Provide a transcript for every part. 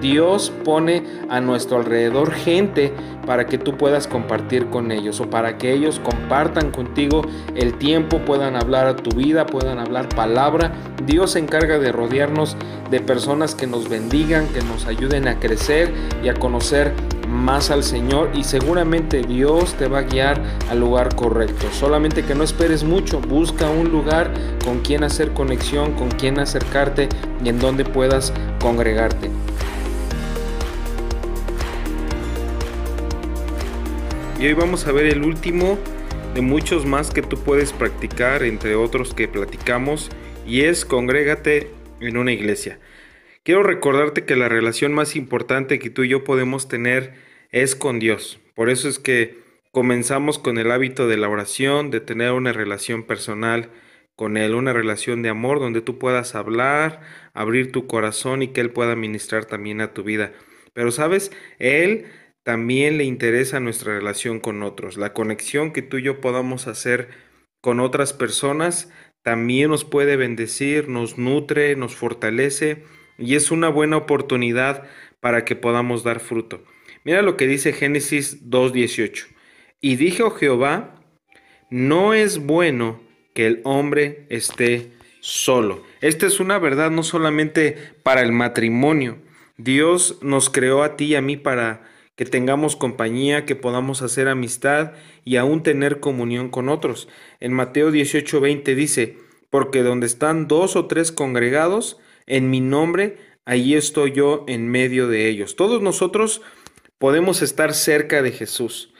Dios pone a nuestro alrededor gente para que tú puedas compartir con ellos o para que ellos compartan contigo el tiempo, puedan hablar a tu vida, puedan hablar palabra. Dios se encarga de rodearnos de personas que nos bendigan, que nos ayuden a crecer y a conocer más al Señor y seguramente Dios te va a guiar al lugar correcto. Solamente que no esperes mucho, busca un lugar con quien hacer conexión, con quien acercarte y en donde puedas congregarte. Y hoy vamos a ver el último de muchos más que tú puedes practicar, entre otros que platicamos, y es congrégate en una iglesia. Quiero recordarte que la relación más importante que tú y yo podemos tener es con Dios. Por eso es que comenzamos con el hábito de la oración, de tener una relación personal con Él, una relación de amor donde tú puedas hablar, abrir tu corazón y que Él pueda ministrar también a tu vida. Pero sabes, Él también le interesa nuestra relación con otros. La conexión que tú y yo podamos hacer con otras personas también nos puede bendecir, nos nutre, nos fortalece y es una buena oportunidad para que podamos dar fruto. Mira lo que dice Génesis 2.18. Y dijo Jehová, no es bueno que el hombre esté solo. Esta es una verdad no solamente para el matrimonio. Dios nos creó a ti y a mí para que tengamos compañía, que podamos hacer amistad y aún tener comunión con otros. En Mateo 18:20 dice, porque donde están dos o tres congregados en mi nombre, allí estoy yo en medio de ellos. Todos nosotros podemos estar cerca de Jesús.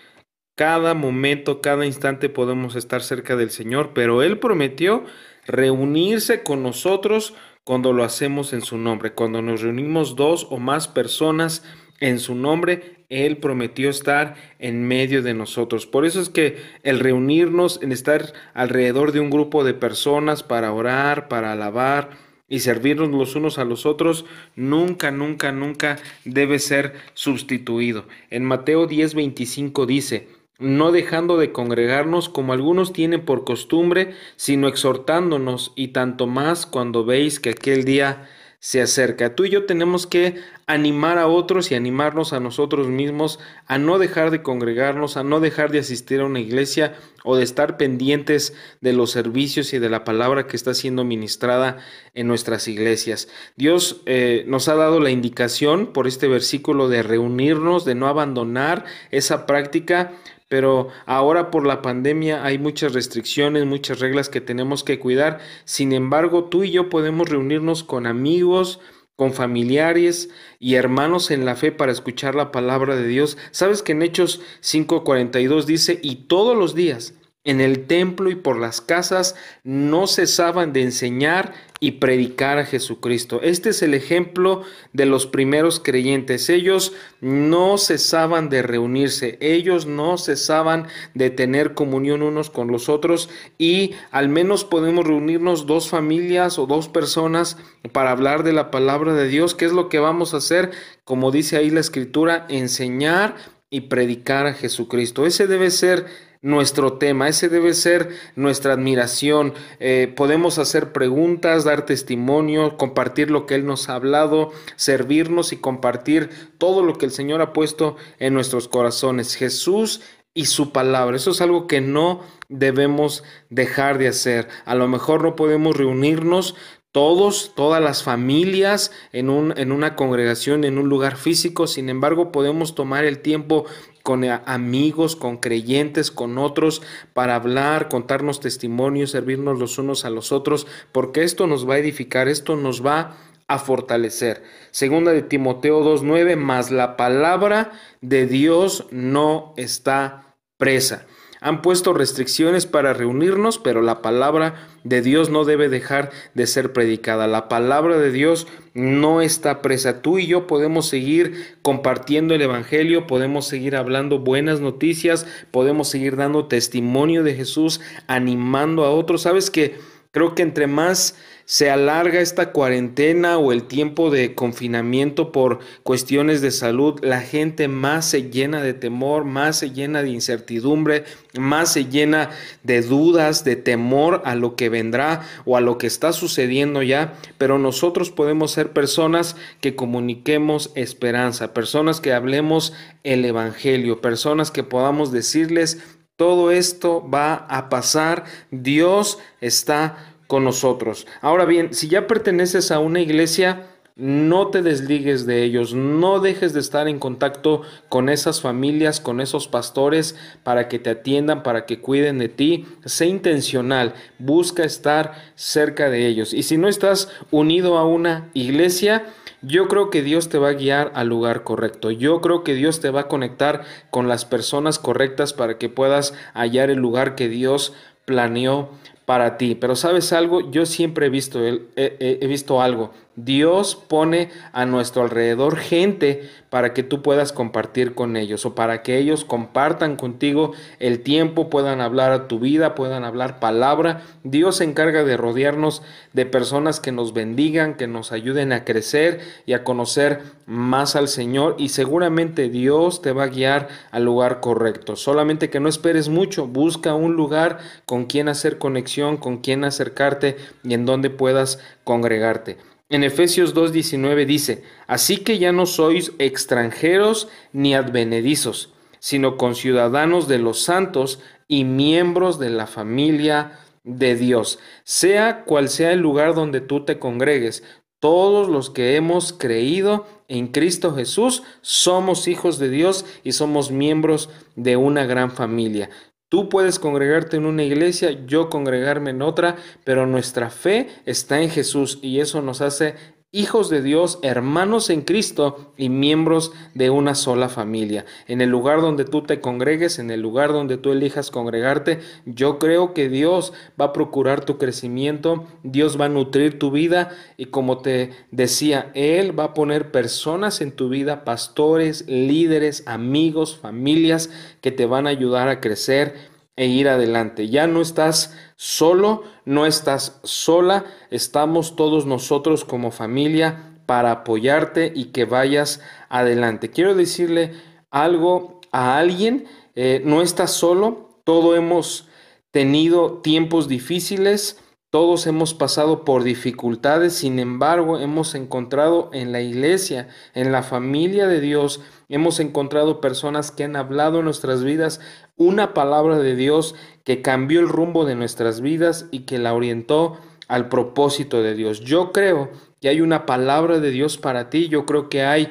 Cada momento, cada instante podemos estar cerca del Señor, pero Él prometió reunirse con nosotros cuando lo hacemos en su nombre, cuando nos reunimos dos o más personas en su nombre, Él prometió estar en medio de nosotros. Por eso es que el reunirnos, en estar alrededor de un grupo de personas para orar, para alabar y servirnos los unos a los otros, nunca, nunca, nunca debe ser sustituido. En Mateo 10:25 dice, no dejando de congregarnos como algunos tienen por costumbre, sino exhortándonos y tanto más cuando veis que aquel día se acerca. Tú y yo tenemos que animar a otros y animarnos a nosotros mismos a no dejar de congregarnos, a no dejar de asistir a una iglesia o de estar pendientes de los servicios y de la palabra que está siendo ministrada en nuestras iglesias. Dios eh, nos ha dado la indicación por este versículo de reunirnos, de no abandonar esa práctica pero ahora por la pandemia hay muchas restricciones, muchas reglas que tenemos que cuidar. Sin embargo, tú y yo podemos reunirnos con amigos, con familiares y hermanos en la fe para escuchar la palabra de Dios. Sabes que en Hechos 5:42 dice, y todos los días en el templo y por las casas no cesaban de enseñar y predicar a Jesucristo. Este es el ejemplo de los primeros creyentes. Ellos no cesaban de reunirse, ellos no cesaban de tener comunión unos con los otros y al menos podemos reunirnos dos familias o dos personas para hablar de la palabra de Dios. ¿Qué es lo que vamos a hacer? Como dice ahí la escritura, enseñar y predicar a Jesucristo. Ese debe ser nuestro tema, ese debe ser nuestra admiración. Eh, podemos hacer preguntas, dar testimonio, compartir lo que Él nos ha hablado, servirnos y compartir todo lo que el Señor ha puesto en nuestros corazones. Jesús y su palabra. Eso es algo que no debemos dejar de hacer. A lo mejor no podemos reunirnos todos, todas las familias en, un, en una congregación, en un lugar físico. Sin embargo, podemos tomar el tiempo con amigos, con creyentes, con otros, para hablar, contarnos testimonios, servirnos los unos a los otros, porque esto nos va a edificar, esto nos va a fortalecer. Segunda de Timoteo 2.9, más la palabra de Dios no está presa. Han puesto restricciones para reunirnos, pero la palabra de Dios no debe dejar de ser predicada. La palabra de Dios no está presa. Tú y yo podemos seguir compartiendo el Evangelio, podemos seguir hablando buenas noticias, podemos seguir dando testimonio de Jesús, animando a otros. Sabes que creo que entre más se alarga esta cuarentena o el tiempo de confinamiento por cuestiones de salud, la gente más se llena de temor, más se llena de incertidumbre, más se llena de dudas, de temor a lo que vendrá o a lo que está sucediendo ya, pero nosotros podemos ser personas que comuniquemos esperanza, personas que hablemos el Evangelio, personas que podamos decirles, todo esto va a pasar, Dios está con nosotros. Ahora bien, si ya perteneces a una iglesia, no te desligues de ellos, no dejes de estar en contacto con esas familias, con esos pastores, para que te atiendan, para que cuiden de ti. Sé intencional, busca estar cerca de ellos. Y si no estás unido a una iglesia, yo creo que Dios te va a guiar al lugar correcto. Yo creo que Dios te va a conectar con las personas correctas para que puedas hallar el lugar que Dios planeó para ti. Pero sabes algo, yo siempre he visto, he, visto algo. Dios pone a nuestro alrededor gente para que tú puedas compartir con ellos o para que ellos compartan contigo el tiempo, puedan hablar a tu vida, puedan hablar palabra. Dios se encarga de rodearnos de personas que nos bendigan, que nos ayuden a crecer y a conocer más al Señor y seguramente Dios te va a guiar al lugar correcto. Solamente que no esperes mucho, busca un lugar con quien hacer conexión, con quien acercarte y en donde puedas congregarte. En Efesios 2.19 dice, Así que ya no sois extranjeros ni advenedizos, sino conciudadanos de los santos y miembros de la familia de Dios. Sea cual sea el lugar donde tú te congregues, todos los que hemos creído en Cristo Jesús somos hijos de Dios y somos miembros de una gran familia. Tú puedes congregarte en una iglesia, yo congregarme en otra, pero nuestra fe está en Jesús y eso nos hace hijos de Dios, hermanos en Cristo y miembros de una sola familia. En el lugar donde tú te congregues, en el lugar donde tú elijas congregarte, yo creo que Dios va a procurar tu crecimiento, Dios va a nutrir tu vida y como te decía, Él va a poner personas en tu vida, pastores, líderes, amigos, familias que te van a ayudar a crecer e ir adelante. Ya no estás solo, no estás sola, estamos todos nosotros como familia para apoyarte y que vayas adelante. Quiero decirle algo a alguien, eh, no estás solo, todos hemos tenido tiempos difíciles, todos hemos pasado por dificultades, sin embargo hemos encontrado en la iglesia, en la familia de Dios, hemos encontrado personas que han hablado en nuestras vidas una palabra de Dios que cambió el rumbo de nuestras vidas y que la orientó al propósito de Dios. Yo creo que hay una palabra de Dios para ti, yo creo que hay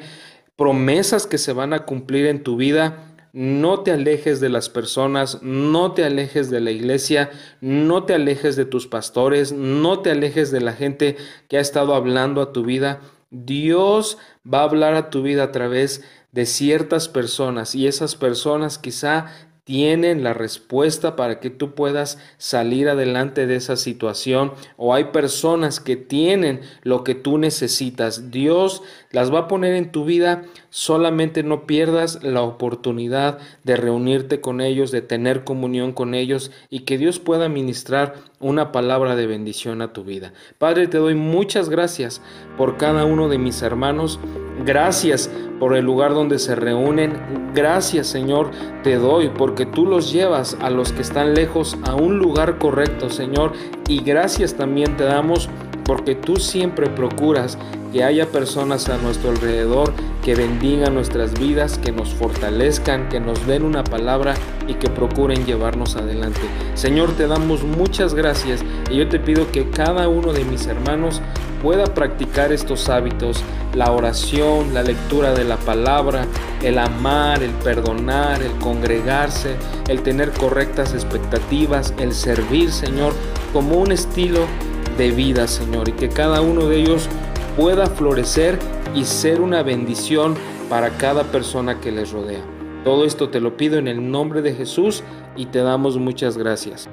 promesas que se van a cumplir en tu vida. No te alejes de las personas, no te alejes de la iglesia, no te alejes de tus pastores, no te alejes de la gente que ha estado hablando a tu vida. Dios va a hablar a tu vida a través de ciertas personas y esas personas quizá tienen la respuesta para que tú puedas salir adelante de esa situación o hay personas que tienen lo que tú necesitas. Dios las va a poner en tu vida, solamente no pierdas la oportunidad de reunirte con ellos, de tener comunión con ellos y que Dios pueda ministrar una palabra de bendición a tu vida. Padre, te doy muchas gracias por cada uno de mis hermanos. Gracias por el lugar donde se reúnen. Gracias Señor te doy porque tú los llevas a los que están lejos a un lugar correcto Señor. Y gracias también te damos porque tú siempre procuras que haya personas a nuestro alrededor que bendigan nuestras vidas, que nos fortalezcan, que nos den una palabra y que procuren llevarnos adelante. Señor, te damos muchas gracias y yo te pido que cada uno de mis hermanos pueda practicar estos hábitos, la oración, la lectura de la palabra, el amar, el perdonar, el congregarse, el tener correctas expectativas, el servir, Señor, como un estilo de vida, Señor, y que cada uno de ellos pueda florecer y ser una bendición para cada persona que les rodea. Todo esto te lo pido en el nombre de Jesús y te damos muchas gracias.